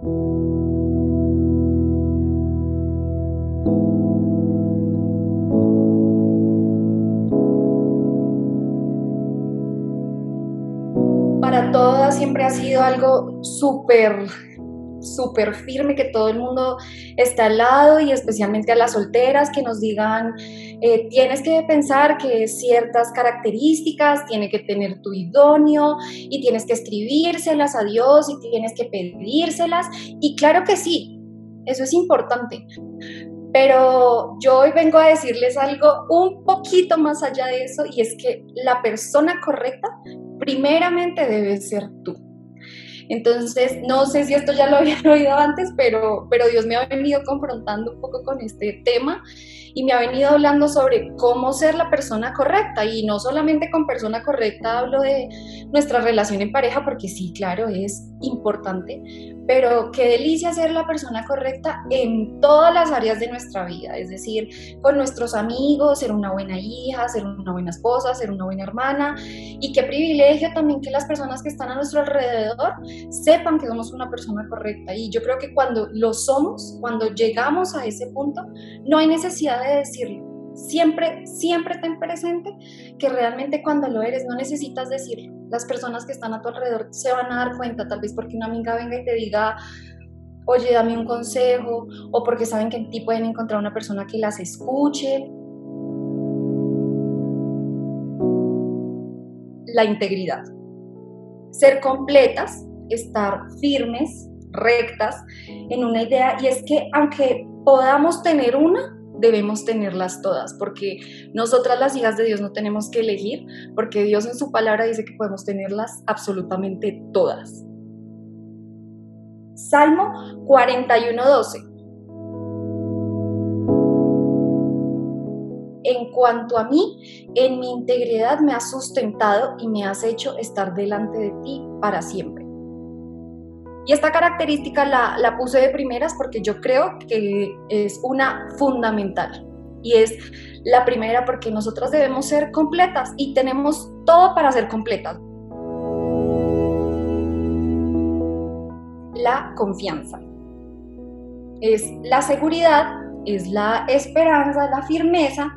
Para todas siempre ha sido algo súper súper firme, que todo el mundo está al lado y especialmente a las solteras que nos digan, eh, tienes que pensar que ciertas características tiene que tener tu idóneo y tienes que escribírselas a Dios y tienes que pedírselas. Y claro que sí, eso es importante. Pero yo hoy vengo a decirles algo un poquito más allá de eso y es que la persona correcta primeramente debe ser tú. Entonces, no sé si esto ya lo habían oído antes, pero, pero Dios me ha venido confrontando un poco con este tema y me ha venido hablando sobre cómo ser la persona correcta. Y no solamente con persona correcta hablo de nuestra relación en pareja, porque sí, claro, es importante, pero qué delicia ser la persona correcta en todas las áreas de nuestra vida, es decir, con nuestros amigos, ser una buena hija, ser una buena esposa, ser una buena hermana. Y qué privilegio también que las personas que están a nuestro alrededor sepan que somos una persona correcta. Y yo creo que cuando lo somos, cuando llegamos a ese punto, no hay necesidad de decirlo. Siempre, siempre ten presente que realmente cuando lo eres no necesitas decirlo. Las personas que están a tu alrededor se van a dar cuenta, tal vez porque una amiga venga y te diga, oye, dame un consejo, o porque saben que en ti pueden encontrar una persona que las escuche. La integridad. Ser completas, estar firmes, rectas en una idea, y es que aunque podamos tener una, debemos tenerlas todas, porque nosotras las hijas de Dios no tenemos que elegir, porque Dios en su palabra dice que podemos tenerlas absolutamente todas. Salmo 41.12. En cuanto a mí, en mi integridad me has sustentado y me has hecho estar delante de ti para siempre. Y esta característica la, la, puse de primeras porque yo creo que es una fundamental. Y es la primera porque nosotras debemos ser completas y tenemos todo para ser completas. La confianza. Es la seguridad, es la esperanza, la firmeza.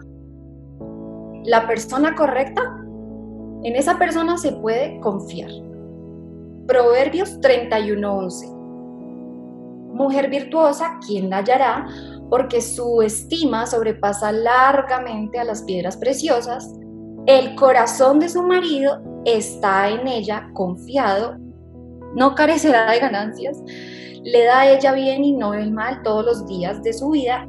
La persona correcta, en esa persona se puede confiar. Proverbios 31:11. Mujer virtuosa, ¿quién la hallará? Porque su estima sobrepasa largamente a las piedras preciosas. El corazón de su marido está en ella confiado, no carecerá de ganancias, le da a ella bien y no el mal todos los días de su vida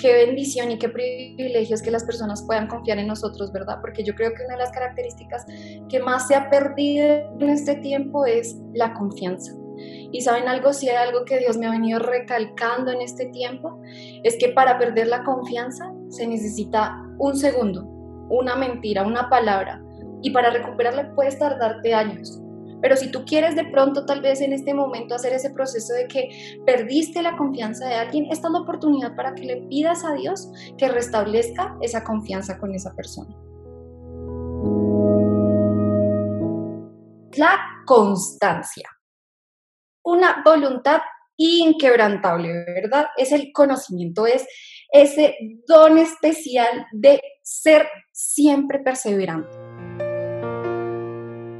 qué bendición y qué privilegio es que las personas puedan confiar en nosotros, ¿verdad? Porque yo creo que una de las características que más se ha perdido en este tiempo es la confianza. Y saben algo, si hay algo que Dios me ha venido recalcando en este tiempo, es que para perder la confianza se necesita un segundo, una mentira, una palabra. Y para recuperarla puedes tardarte años. Pero si tú quieres de pronto tal vez en este momento hacer ese proceso de que perdiste la confianza de alguien, esta es la oportunidad para que le pidas a Dios que restablezca esa confianza con esa persona. La constancia. Una voluntad inquebrantable, ¿verdad? Es el conocimiento, es ese don especial de ser siempre perseverante.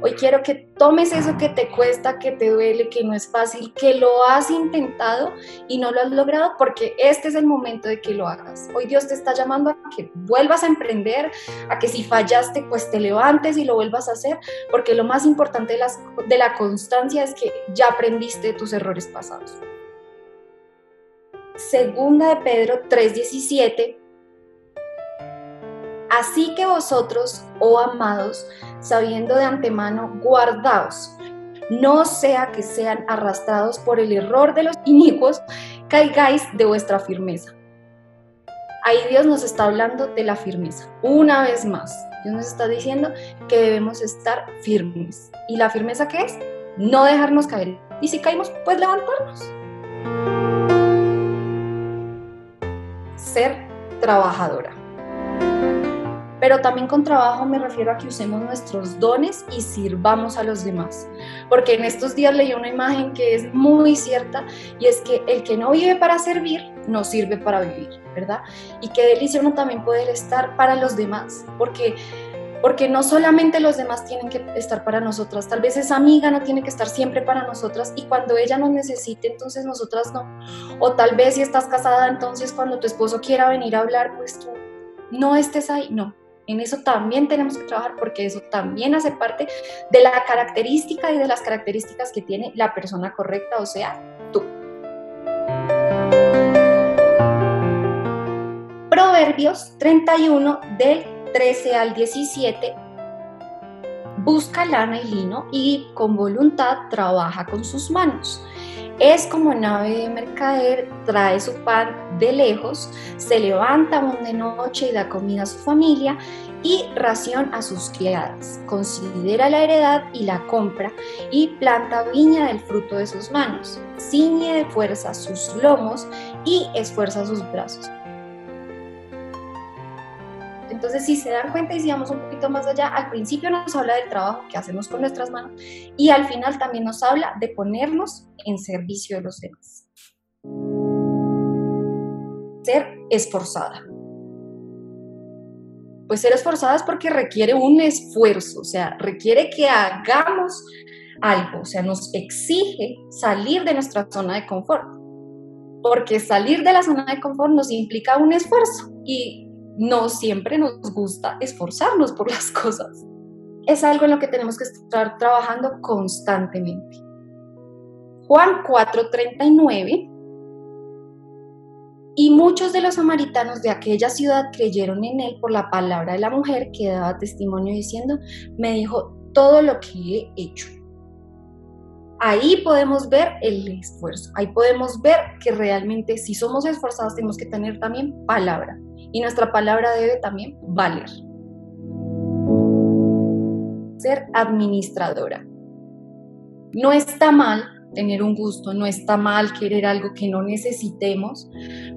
Hoy quiero que tomes eso que te cuesta, que te duele, que no es fácil, que lo has intentado y no lo has logrado, porque este es el momento de que lo hagas. Hoy Dios te está llamando a que vuelvas a emprender, a que si fallaste, pues te levantes y lo vuelvas a hacer, porque lo más importante de, de la constancia es que ya aprendiste tus errores pasados. Segunda de Pedro 3:17 Así que vosotros, oh amados, sabiendo de antemano, guardaos, no sea que sean arrastrados por el error de los inicuos, caigáis de vuestra firmeza. Ahí Dios nos está hablando de la firmeza. Una vez más, Dios nos está diciendo que debemos estar firmes. ¿Y la firmeza qué es? No dejarnos caer. Y si caímos, pues levantarnos. Ser trabajadora. Pero también con trabajo me refiero a que usemos nuestros dones y sirvamos a los demás. Porque en estos días leí una imagen que es muy cierta y es que el que no vive para servir, no sirve para vivir, ¿verdad? Y qué delicia uno también poder estar para los demás, porque porque no solamente los demás tienen que estar para nosotras, tal vez esa amiga no tiene que estar siempre para nosotras y cuando ella nos necesite, entonces nosotras no. O tal vez si estás casada, entonces cuando tu esposo quiera venir a hablar, pues tú no estés ahí, no. En eso también tenemos que trabajar porque eso también hace parte de la característica y de las características que tiene la persona correcta, o sea, tú. Proverbios 31 del 13 al 17, busca lana y lino y con voluntad trabaja con sus manos. Es como nave de mercader, trae su pan de lejos, se levanta aún de noche y da comida a su familia y ración a sus criadas. Considera la heredad y la compra y planta viña del fruto de sus manos. Ciñe de fuerza sus lomos y esfuerza sus brazos. Entonces, si se dan cuenta y si vamos un poquito más allá, al principio nos habla del trabajo que hacemos con nuestras manos y al final también nos habla de ponernos en servicio de los demás. Ser esforzada. Pues ser esforzada es porque requiere un esfuerzo, o sea, requiere que hagamos algo, o sea, nos exige salir de nuestra zona de confort. Porque salir de la zona de confort nos implica un esfuerzo y no siempre nos gusta esforzarnos por las cosas. Es algo en lo que tenemos que estar trabajando constantemente. Juan 4:39 y muchos de los samaritanos de aquella ciudad creyeron en él por la palabra de la mujer que daba testimonio diciendo, me dijo todo lo que he hecho ahí podemos ver el esfuerzo, ahí podemos ver que realmente si somos esforzados tenemos que tener también palabra y nuestra palabra debe también valer. Ser administradora. No está mal tener un gusto, no está mal querer algo que no necesitemos,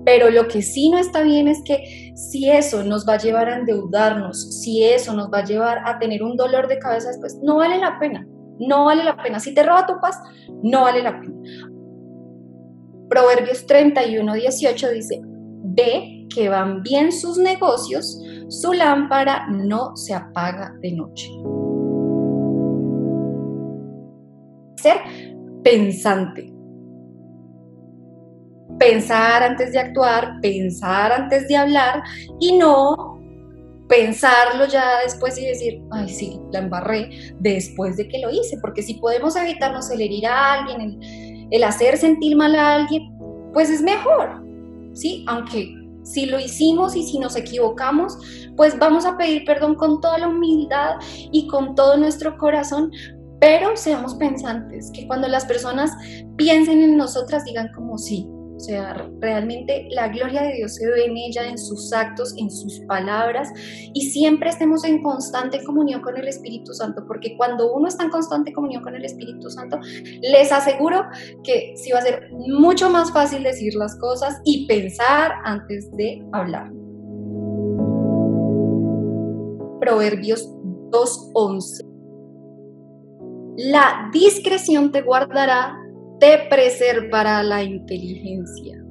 pero lo que sí no está bien es que si eso nos va a llevar a endeudarnos, si eso nos va a llevar a tener un dolor de cabeza después, no vale la pena. No vale la pena. Si te roba tu paz, no vale la pena. Proverbios 31, 18 dice, ve que van bien sus negocios, su lámpara no se apaga de noche. Ser pensante. Pensar antes de actuar, pensar antes de hablar y no pensarlo ya después y decir, ay, sí, la embarré después de que lo hice, porque si podemos evitarnos el herir a alguien, el, hacer sentir mal a alguien, pues es mejor, ¿sí? Aunque si lo hicimos y si nos equivocamos, pues vamos a pedir perdón con toda la humildad y con todo nuestro corazón, pero seamos pensantes, que cuando las personas piensen en nosotras digan como sí, o sea, realmente la gloria de Dios se ve en ella, en sus actos, en sus palabras y siempre estemos en constante comunión con el Espíritu Santo, porque cuando uno está en constante comunión con el Espíritu Santo, les aseguro que sí va a ser mucho más fácil decir las cosas y pensar antes de hablar. Proverbios 2.11. La discreción te guardará te preservará la inteligencia.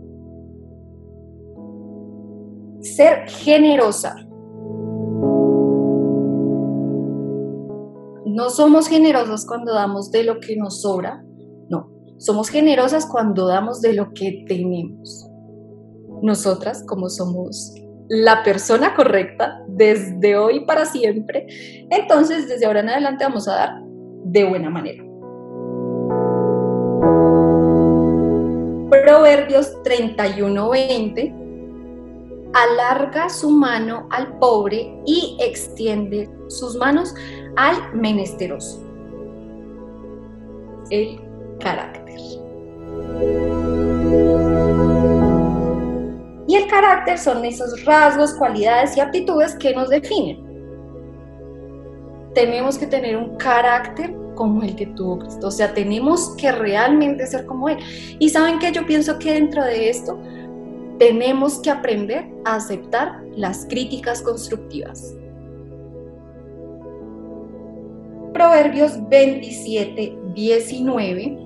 Ser generosa. No somos generosas cuando damos de lo que nos sobra, no, somos generosas cuando damos de lo que tenemos. Nosotras, como somos la persona correcta desde hoy para siempre, entonces desde ahora en adelante vamos a dar de buena manera. Proverbios 31:20, alarga su mano al pobre y extiende sus manos al menesteroso. El carácter. Y el carácter son esos rasgos, cualidades y aptitudes que nos definen tenemos que tener un carácter como el que tuvo Cristo, o sea, tenemos que realmente ser como Él. Y saben que yo pienso que dentro de esto tenemos que aprender a aceptar las críticas constructivas. Proverbios 27, 19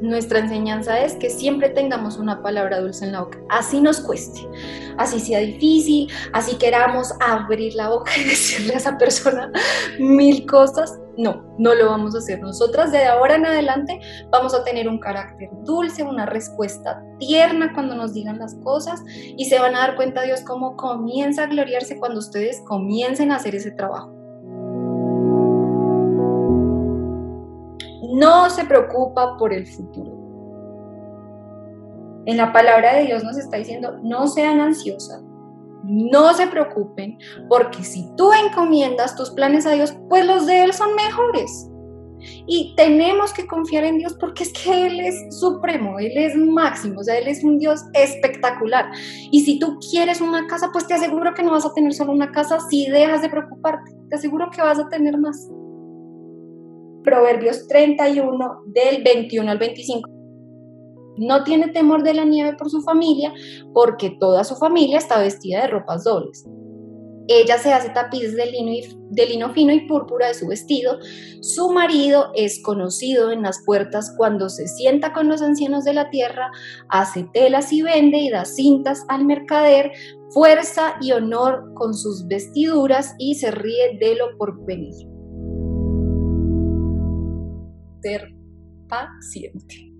nuestra enseñanza es que siempre tengamos una palabra dulce en la boca, así nos cueste, así sea difícil, así queramos abrir la boca y decirle a esa persona mil cosas. No, no lo vamos a hacer. Nosotras de ahora en adelante vamos a tener un carácter dulce, una respuesta tierna cuando nos digan las cosas y se van a dar cuenta Dios cómo comienza a gloriarse cuando ustedes comiencen a hacer ese trabajo. No se preocupa por el futuro. En la palabra de Dios nos está diciendo, no sean ansiosas, no se preocupen, porque si tú encomiendas tus planes a Dios, pues los de Él son mejores. Y tenemos que confiar en Dios porque es que Él es supremo, Él es máximo, o sea, Él es un Dios espectacular. Y si tú quieres una casa, pues te aseguro que no vas a tener solo una casa si dejas de preocuparte, te aseguro que vas a tener más. Proverbios 31 del 21 al 25. No tiene temor de la nieve por su familia, porque toda su familia está vestida de ropas dobles. Ella se hace tapices de lino, de lino fino y púrpura de su vestido. Su marido es conocido en las puertas cuando se sienta con los ancianos de la tierra, hace telas y vende y da cintas al mercader, fuerza y honor con sus vestiduras y se ríe de lo por venir ser paciente.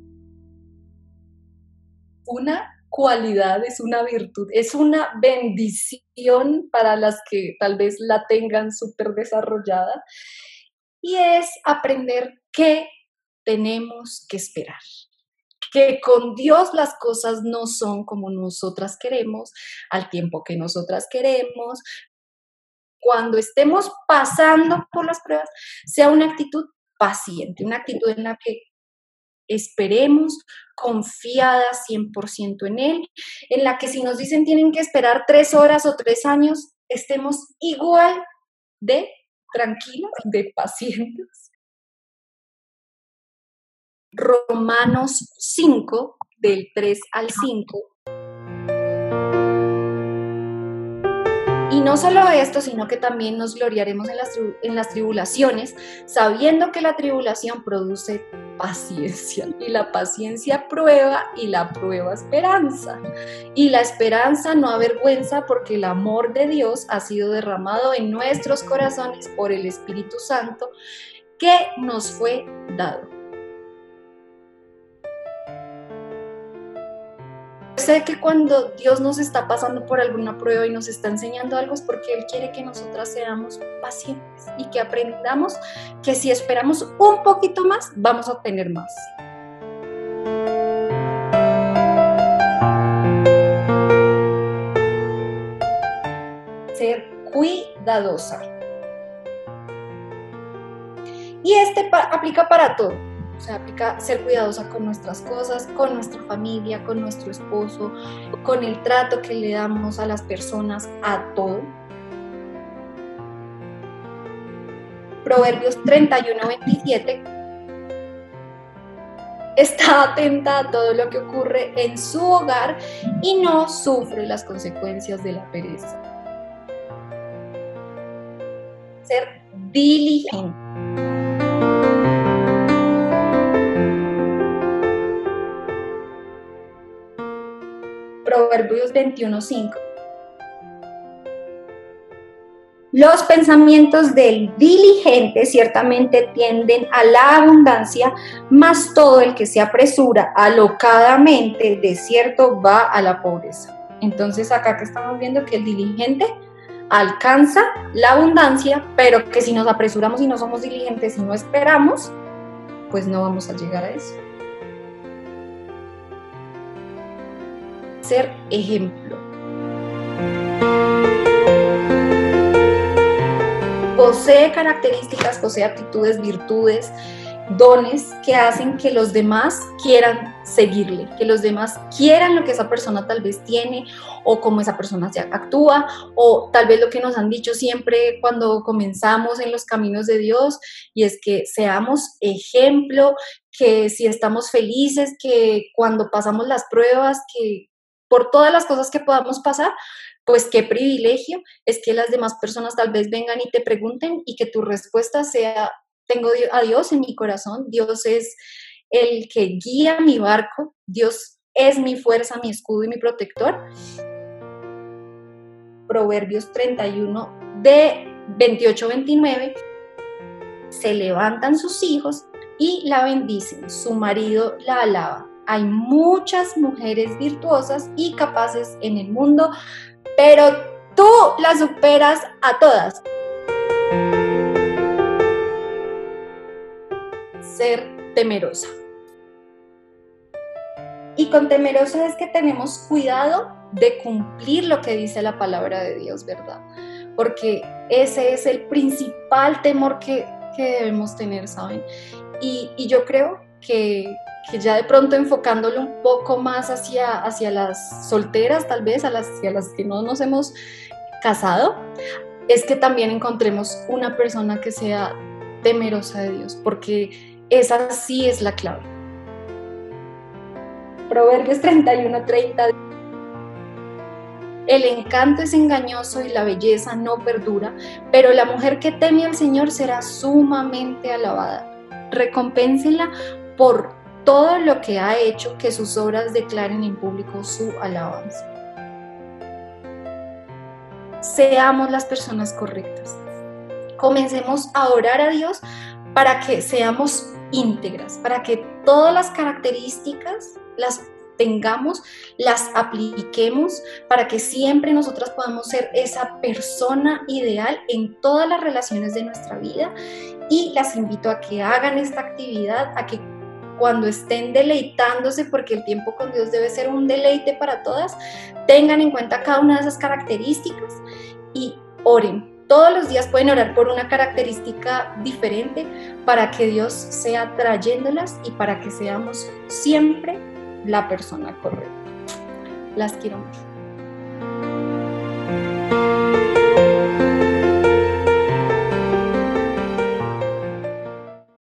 Una cualidad, es una virtud, es una bendición para las que tal vez la tengan súper desarrollada y es aprender que tenemos que esperar, que con Dios las cosas no son como nosotras queremos, al tiempo que nosotras queremos. Cuando estemos pasando por las pruebas, sea una actitud paciente, una actitud en la que esperemos confiada 100% en Él, en la que si nos dicen tienen que esperar tres horas o tres años, estemos igual de tranquilos, de pacientes. Romanos 5, del 3 al 5, Y no solo esto, sino que también nos gloriaremos en las, en las tribulaciones, sabiendo que la tribulación produce paciencia. Y la paciencia prueba y la prueba esperanza. Y la esperanza no avergüenza porque el amor de Dios ha sido derramado en nuestros corazones por el Espíritu Santo que nos fue dado. Sé que cuando Dios nos está pasando por alguna prueba y nos está enseñando algo es porque Él quiere que nosotras seamos pacientes y que aprendamos que si esperamos un poquito más, vamos a tener más. Ser cuidadosa. Y este aplica para todo o sea, aplica ser cuidadosa con nuestras cosas, con nuestra familia, con nuestro esposo, con el trato que le damos a las personas, a todo. Proverbios 31, 27. Está atenta a todo lo que ocurre en su hogar y no sufre las consecuencias de la pereza. Ser diligente. Proverbios 21.5. Los pensamientos del diligente ciertamente tienden a la abundancia, mas todo el que se apresura alocadamente de cierto va a la pobreza. Entonces acá que estamos viendo que el diligente alcanza la abundancia, pero que si nos apresuramos y no somos diligentes y no esperamos, pues no vamos a llegar a eso. Ser ejemplo. Posee características, posee actitudes, virtudes, dones que hacen que los demás quieran seguirle, que los demás quieran lo que esa persona tal vez tiene o cómo esa persona se actúa o tal vez lo que nos han dicho siempre cuando comenzamos en los caminos de Dios y es que seamos ejemplo, que si estamos felices, que cuando pasamos las pruebas, que por todas las cosas que podamos pasar, pues qué privilegio es que las demás personas tal vez vengan y te pregunten y que tu respuesta sea, tengo a Dios en mi corazón, Dios es el que guía mi barco, Dios es mi fuerza, mi escudo y mi protector. Proverbios 31 de 28-29, se levantan sus hijos y la bendicen, su marido la alaba. Hay muchas mujeres virtuosas y capaces en el mundo, pero tú las superas a todas. Ser temerosa. Y con temerosa es que tenemos cuidado de cumplir lo que dice la palabra de Dios, ¿verdad? Porque ese es el principal temor que, debemos tener, ¿saben? Y, yo creo que, ya de pronto enfocándolo un poco más hacia, hacia las solteras, tal vez, a las, hacia las que no nos hemos casado, es que también encontremos una persona que sea temerosa de Dios, porque esa sí es la clave. Proverbios 31-30. El encanto es engañoso y la belleza no perdura, pero la mujer que teme al Señor será sumamente alabada. Recompénsenla por todo lo que ha hecho que sus obras declaren en público su alabanza. Seamos las personas correctas. Comencemos a orar a Dios para que seamos íntegras, para que todas las características las tengamos, las apliquemos para que siempre nosotras podamos ser esa persona ideal en todas las relaciones de nuestra vida. Y las invito a que hagan esta actividad, a que cuando estén deleitándose, porque el tiempo con Dios debe ser un deleite para todas, tengan en cuenta cada una de esas características y oren. Todos los días pueden orar por una característica diferente para que Dios sea trayéndolas y para que seamos siempre la persona correcta. Las quiero mucho.